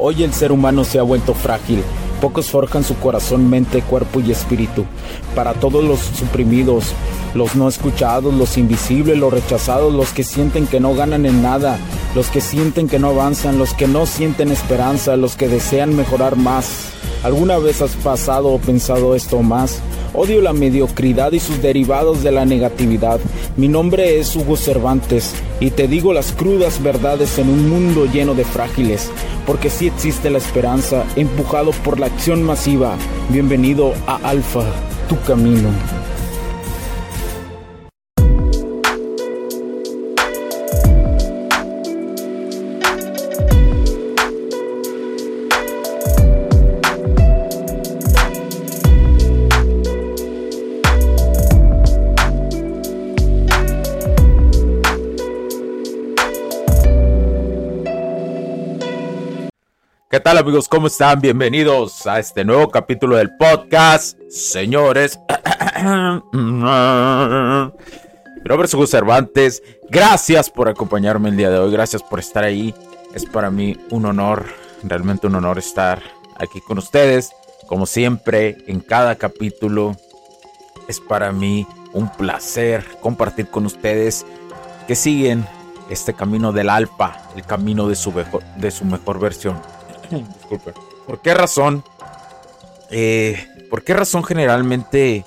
Hoy el ser humano se ha vuelto frágil. Pocos forjan su corazón, mente, cuerpo y espíritu. Para todos los suprimidos, los no escuchados, los invisibles, los rechazados, los que sienten que no ganan en nada, los que sienten que no avanzan, los que no sienten esperanza, los que desean mejorar más. ¿Alguna vez has pasado o pensado esto más? Odio la mediocridad y sus derivados de la negatividad. Mi nombre es Hugo Cervantes y te digo las crudas verdades en un mundo lleno de frágiles, porque sí existe la esperanza, empujado por la acción masiva. Bienvenido a Alfa, tu camino. Amigos? ¿Cómo están? Bienvenidos a este nuevo capítulo del podcast. Señores, mi nombre Hugo Cervantes. Gracias por acompañarme el día de hoy. Gracias por estar ahí. Es para mí un honor, realmente un honor estar aquí con ustedes. Como siempre, en cada capítulo es para mí un placer compartir con ustedes que siguen este camino del alfa, el camino de su mejor versión. Disculpe. ¿Por qué razón? Eh, ¿Por qué razón generalmente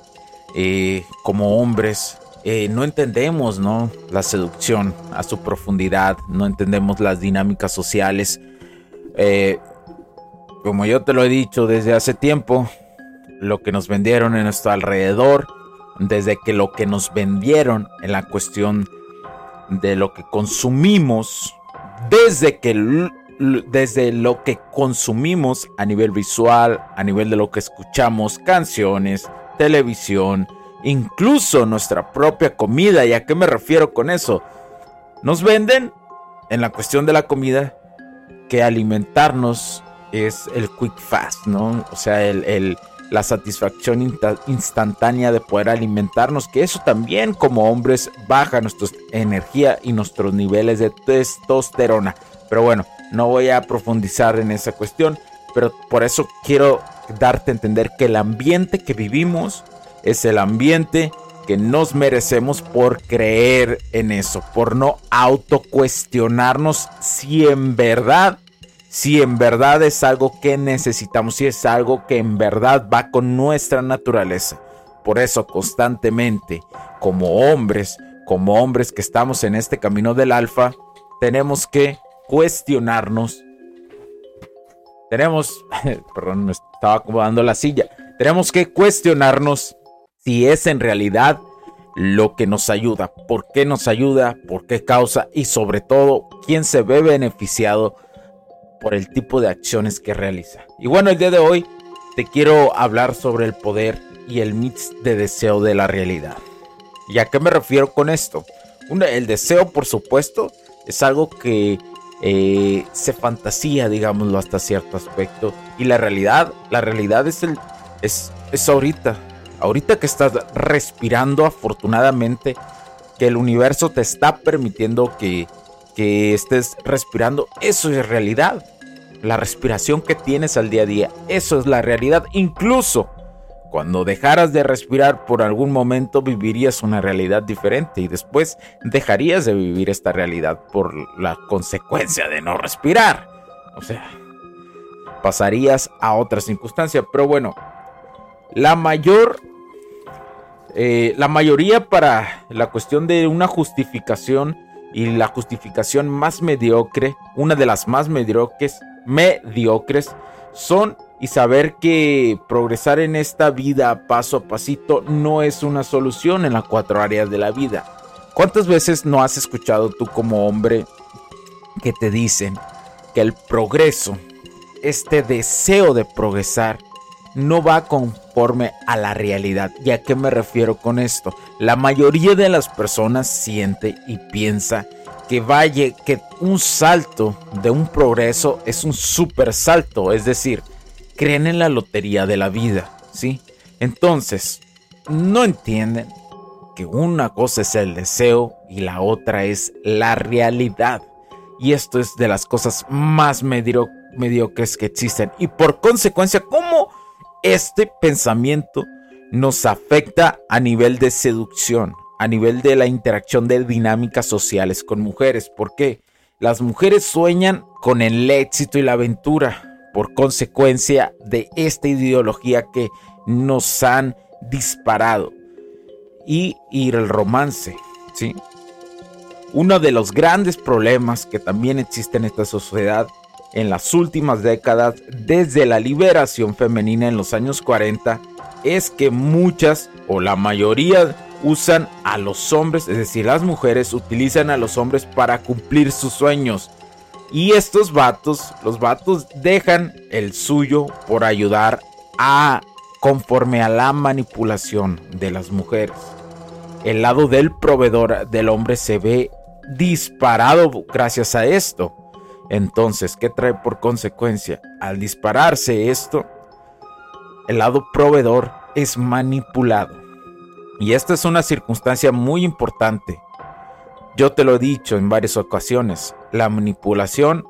eh, como hombres eh, no entendemos ¿no? la seducción a su profundidad? No entendemos las dinámicas sociales. como yo te lo he dicho desde hace tiempo, lo que nos vendieron en nuestro alrededor, desde que lo que nos vendieron en la cuestión de lo que consumimos, desde que desde lo que consumimos a nivel visual, a nivel de lo que escuchamos, canciones, televisión, incluso nuestra propia comida. ¿Y a qué me refiero con eso? Nos venden en la cuestión de la comida que alimentarnos es el quick fast, ¿no? O sea, el, la satisfacción instantánea de poder alimentarnos, que eso también como hombres baja nuestra energía y nuestros niveles de testosterona. Pero bueno, no voy a profundizar en esa cuestión, pero por eso quiero darte a entender que el ambiente que vivimos es el ambiente que nos merecemos por creer en eso, por no autocuestionarnos si en verdad, si en verdad es algo que necesitamos, si es algo que en verdad va con nuestra naturaleza. Por eso constantemente, como hombres, como hombres que estamos en este camino del alfa, tenemos que cuestionarnos. Tenemos, perdón, me estaba acomodando la silla. Tenemos que cuestionarnos si es en realidad lo que nos ayuda, por qué nos ayuda, por qué causa y sobre todo quién se ve beneficiado por el tipo de acciones que realiza. Y bueno, el día de hoy te quiero hablar sobre el poder y el mix de deseo de la realidad. ¿Y a qué me refiero con esto? el deseo, por supuesto, es algo que eh, se fantasía, digámoslo, hasta cierto aspecto. Y la realidad, la realidad es el. Es, es ahorita. Ahorita que estás respirando, afortunadamente, que el universo te está permitiendo que, que estés respirando. Eso es realidad. La respiración que tienes al día a día. Eso es la realidad. Incluso cuando dejaras de respirar por algún momento vivirías una realidad diferente y después dejarías de vivir esta realidad por la consecuencia de no respirar. O sea, pasarías a otra circunstancia. Pero bueno, la mayor... Eh, la mayoría para la cuestión de una justificación y la justificación más mediocre, una de las más mediocres, mediocres, son y saber que progresar en esta vida paso a pasito no es una solución en las cuatro áreas de la vida. ¿Cuántas veces no has escuchado tú como hombre que te dicen que el progreso, este deseo de progresar, no va conforme a la realidad? ¿Y a qué me refiero con esto? La mayoría de las personas siente y piensa que vaya, que un salto de un progreso es un super salto, es decir, creen en la lotería de la vida, ¿sí? Entonces, no entienden que una cosa es el deseo y la otra es la realidad. Y esto es de las cosas más mediocres que existen. Y por consecuencia, cómo este pensamiento nos afecta a nivel de seducción, a nivel de la interacción de dinámicas sociales con mujeres. ¿Por qué? Las mujeres sueñan con el éxito y la aventura por consecuencia de esta ideología que nos han disparado. Y, el romance, ¿sí? Uno de los grandes problemas que también existe en esta sociedad en las últimas décadas, desde la liberación femenina en los años 40, es que muchas o la mayoría usan a los hombres, es decir, las mujeres utilizan a los hombres para cumplir sus sueños. Y estos vatos, los vatos dejan el suyo por ayudar a conforme a la manipulación de las mujeres. El lado del proveedor del hombre se ve disparado gracias a esto. Entonces, ¿qué trae por consecuencia? Al dispararse esto, el lado proveedor es manipulado. Y esta es una circunstancia muy importante. Yo te lo he dicho en varias ocasiones, la manipulación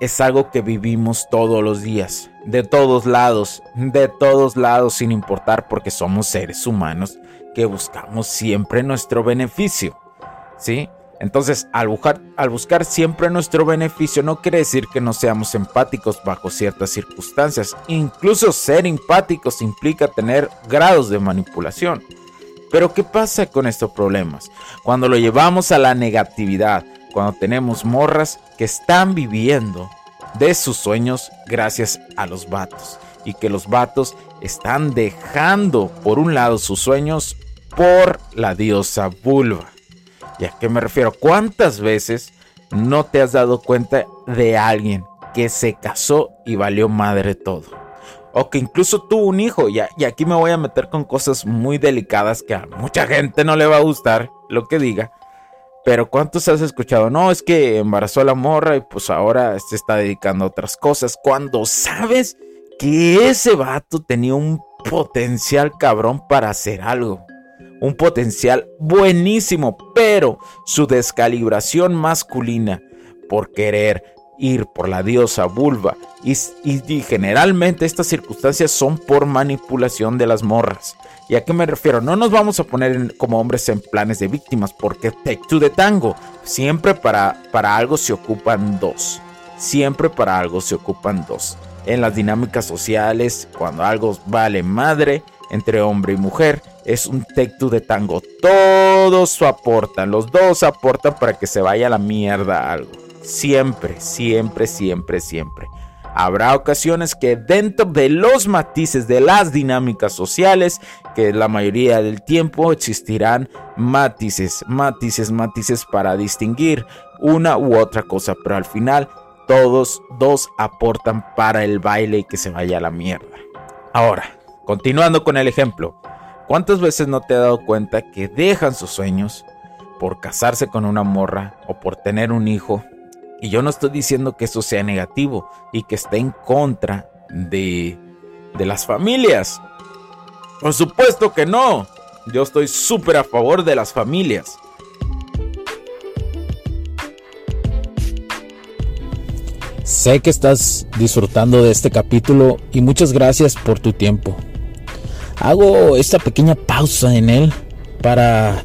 es algo que vivimos todos los días, de todos lados, de todos lados sin importar porque somos seres humanos que buscamos siempre nuestro beneficio. ¿Sí? Entonces, al buscar, al buscar siempre nuestro beneficio no quiere decir que no seamos empáticos bajo ciertas circunstancias. Incluso ser empáticos implica tener grados de manipulación. Pero ¿qué pasa con estos problemas? Cuando lo llevamos a la negatividad, cuando tenemos morras que están viviendo de sus sueños gracias a los vatos y que los vatos están dejando por un lado sus sueños por la diosa vulva. ¿Y a qué me refiero? ¿Cuántas veces no te has dado cuenta de alguien que se casó y valió madre todo? O que incluso tuvo un hijo. Y, y aquí me voy a meter con cosas muy delicadas que a mucha gente no le va a gustar lo que diga. Pero ¿cuántos has escuchado? No, es que embarazó a la morra y pues ahora se está dedicando a otras cosas. Cuando sabes que ese vato tenía un potencial cabrón para hacer algo. Un potencial buenísimo, pero su descalibración masculina por querer ir por la diosa vulva y, generalmente estas circunstancias son por manipulación de las morras. ¿Y a qué me refiero? No nos vamos a poner como hombres en planes de víctimas porque take two de tango. Siempre para, para algo se ocupan dos. Siempre para algo se ocupan dos. En las dinámicas sociales, cuando algo vale madre entre hombre y mujer, es un take de tango. Todos aportan, los dos aportan para que se vaya a la mierda algo. Siempre, siempre, siempre, siempre. Habrá ocasiones que dentro de los matices de las dinámicas sociales, que la mayoría del tiempo existirán matices, matices, matices para distinguir una u otra cosa, pero al final todos dos aportan para el baile y que se vaya a la mierda. Ahora, continuando con el ejemplo, ¿cuántas veces no te has dado cuenta que dejan sus sueños por casarse con una morra o por tener un hijo y yo no estoy diciendo que eso sea negativo y que esté en contra de, de las familias. Por supuesto que no. Yo estoy súper a favor de las familias. Sé que estás disfrutando de este capítulo y muchas gracias por tu tiempo. Hago esta pequeña pausa en él para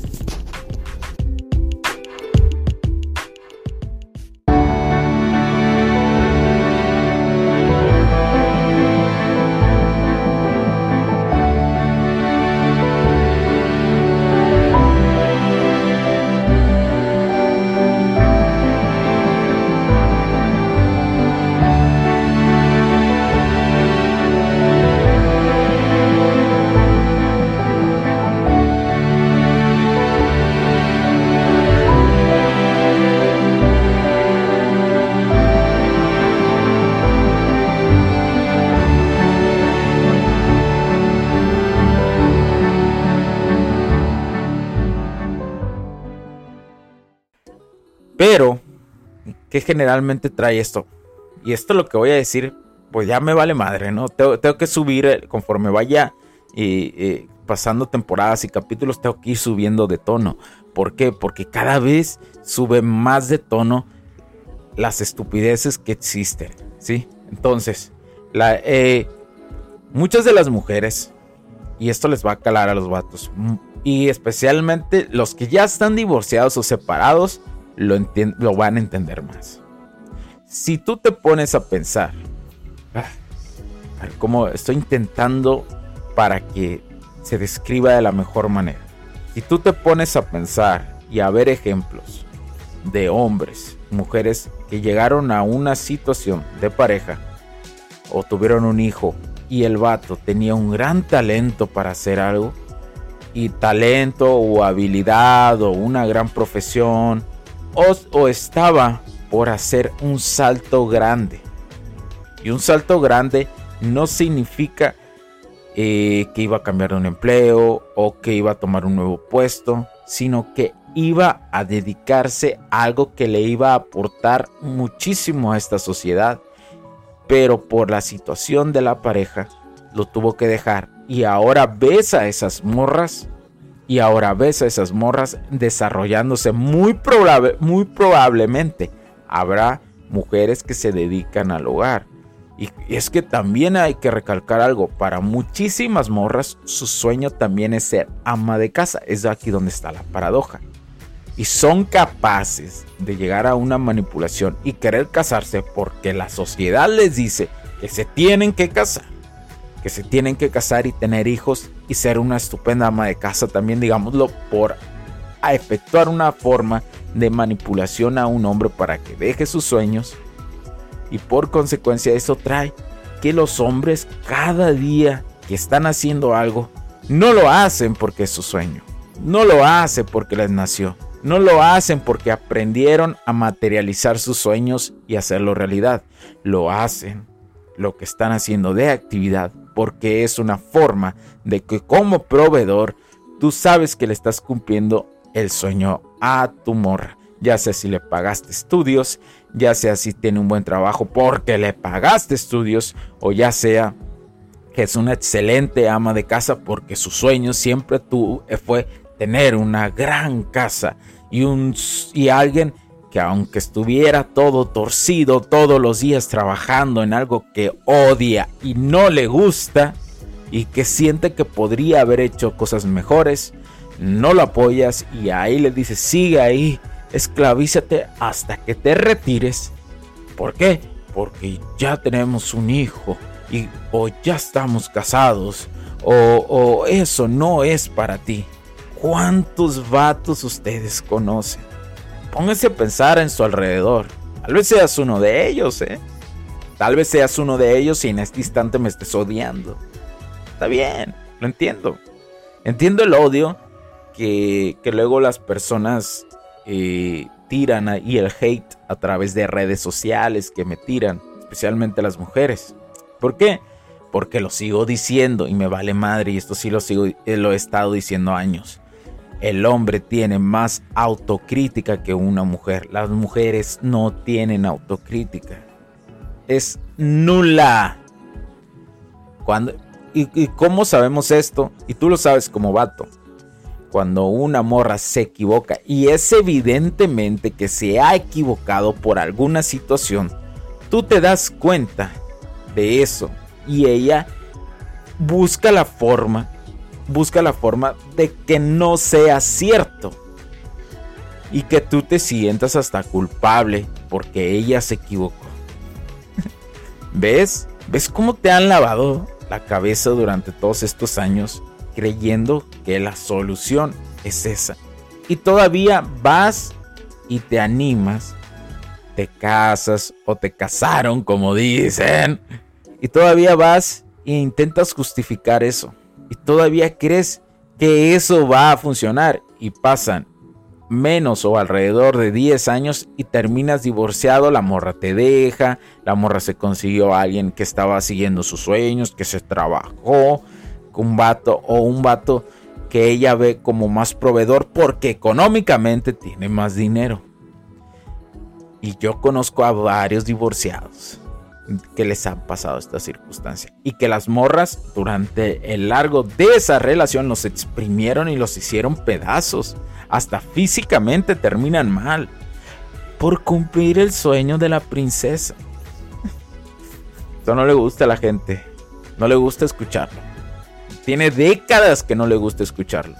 Pero, ¿qué generalmente trae esto? Y esto lo que voy a decir, pues ya me vale madre, ¿no? Tengo, que subir eh, conforme vaya pasando temporadas y capítulos, tengo que ir subiendo de tono. ¿Por qué? Porque cada vez sube más de tono las estupideces que existen, ¿sí? Entonces, eh, muchas de las mujeres, y esto les va a calar a los vatos, y especialmente los que ya están divorciados o separados, lo, lo van a entender más. Si tú te pones a pensar, ah, como estoy intentando para que se describa de la mejor manera. Si tú te pones a pensar y a ver ejemplos de hombres, mujeres que llegaron a una situación de pareja o tuvieron un hijo y el vato tenía un gran talento para hacer algo y talento o habilidad o una gran profesión o, estaba por hacer un salto grande. Y un salto grande no significa eh, que iba a cambiar de un empleo o que iba a tomar un nuevo puesto, sino que iba a dedicarse a algo que le iba a aportar muchísimo a esta sociedad. Pero por la situación de la pareja, lo tuvo que dejar. Y ahora ves a esas morras. Y ahora ves a esas morras desarrollándose muy, muy probablemente. Habrá mujeres que se dedican al hogar y es que también hay que recalcar algo, para muchísimas morras su sueño también es ser ama de casa, es aquí donde está la paradoja. Y son capaces de llegar a una manipulación y querer casarse porque la sociedad les dice que se tienen que casar, que se tienen que casar y tener hijos y ser una estupenda ama de casa también, digámoslo, por a efectuar una forma de manipulación a un hombre para que deje sus sueños. Y por consecuencia eso trae que los hombres cada día que están haciendo algo no lo hacen porque es su sueño, no lo hacen porque les nació, no lo hacen porque aprendieron a materializar sus sueños y hacerlo realidad, lo hacen lo que están haciendo de actividad porque es una forma de que como proveedor tú sabes que le estás cumpliendo el sueño a tu morra. Ya sea si le pagaste estudios, ya sea si tiene un buen trabajo porque le pagaste estudios, o ya sea que es una excelente ama de casa porque su sueño siempre tú fue tener una gran casa y, un, y alguien que aunque estuviera todo torcido todos los días trabajando en algo que odia y no le gusta y que siente que podría haber hecho cosas mejores, no lo apoyas y ahí le dices sigue ahí esclavízate hasta que te retires. ¿Por qué? Porque ya tenemos un hijo y o ya estamos casados o, o eso no es para ti. ¿Cuántos vatos ustedes conocen? Pónganse a pensar en su alrededor. Tal vez seas uno de ellos, ¿eh? Tal vez seas uno de ellos y en este instante me estés odiando. Está bien, lo entiendo. Entiendo el odio que, que luego las personas eh, tiran y el hate a través de redes sociales que me tiran, especialmente las mujeres. ¿Por qué? Porque lo sigo diciendo y me vale madre y esto sí lo sigo, eh, lo he estado diciendo años. El hombre tiene más autocrítica que una mujer. Las mujeres no tienen autocrítica. Es nula. Y, y, cómo sabemos esto? Y tú lo sabes como vato cuando una morra se equivoca y es evidentemente que se ha equivocado por alguna situación, tú te das cuenta de eso y ella busca la forma, busca la forma de que no sea cierto y que tú te sientas hasta culpable porque ella se equivocó. ¿Ves? ¿Ves cómo te han lavado la cabeza durante todos estos años? creyendo que la solución es esa. Y todavía vas y te animas, te casas o te casaron, como dicen, y todavía vas e intentas justificar eso. Y todavía crees que eso va a funcionar y pasan menos o alrededor de 10 años y terminas divorciado, la morra te deja, la morra se consiguió a alguien que estaba siguiendo sus sueños, que se trabajó, un vato o un vato que ella ve como más proveedor porque económicamente tiene más dinero. Y yo conozco a varios divorciados que les han pasado esta circunstancia. Y que las morras durante el largo de esa relación los exprimieron y los hicieron pedazos. Hasta físicamente terminan mal. Por cumplir el sueño de la princesa. Esto no le gusta a la gente. No le gusta escucharlo. Tiene décadas que no le gusta escucharlo.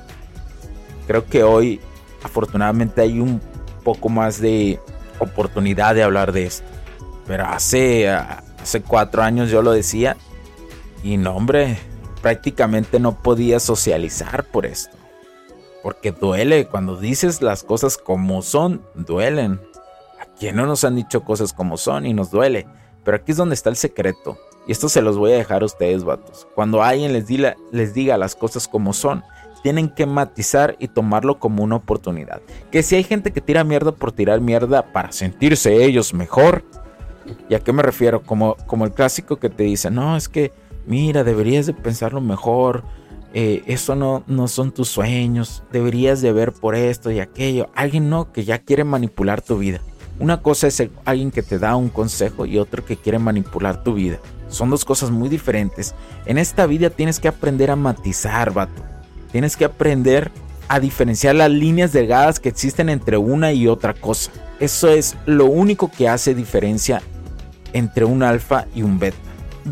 Creo que hoy afortunadamente hay un poco más de oportunidad de hablar de esto. Hace, hace cuatro años yo lo decía y no, hombre, prácticamente no podía socializar por esto. Porque duele, cuando dices las cosas como son, duelen. Aquí no nos han dicho cosas como son y nos duele. Pero aquí es donde está el secreto. Y esto se los voy a dejar a ustedes, vatos. Cuando alguien les, les diga las cosas como son, tienen que matizar y tomarlo como una oportunidad. Que si hay gente que tira mierda por tirar mierda para sentirse ellos mejor, ¿y a qué me refiero? Como, como el clásico que te dice, no, es que, mira, deberías de pensarlo mejor, eh, eso no, no son tus sueños, deberías de ver por esto y aquello. Alguien no, que ya quiere manipular tu vida. Una cosa es alguien que te da un consejo y otro que quiere manipular tu vida. Son dos cosas muy diferentes. En esta vida tienes que aprender a matizar, vato. Tienes que aprender a diferenciar las líneas delgadas que existen entre una y otra cosa. Eso es lo único que hace diferencia entre un alfa y un beta.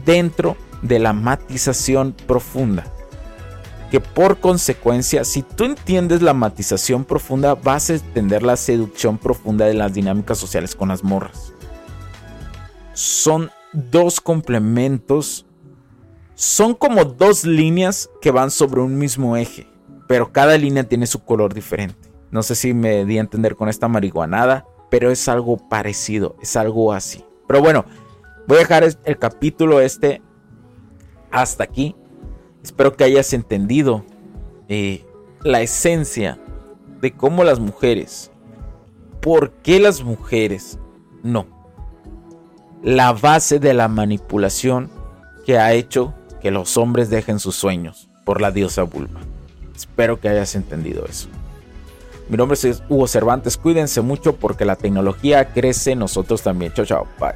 Dentro de la matización profunda. Que por consecuencia, si tú entiendes la matización profunda, vas a entender la seducción profunda de las dinámicas sociales con las morras. Son dos complementos son como dos líneas que van sobre un mismo eje, pero cada línea tiene su color diferente. No sé si me di a entender con esta marihuanada, pero es algo parecido, es algo así. Pero bueno, voy a dejar el capítulo este hasta aquí. Espero que hayas entendido eh, la esencia de cómo las mujeres, por qué las mujeres, no, la base de la manipulación que ha hecho que los hombres dejen sus sueños por la diosa Bulma. Espero que hayas entendido eso. Mi nombre es Hugo Cervantes. Cuídense mucho porque la tecnología crece, nosotros también. Chao, chao. Bye.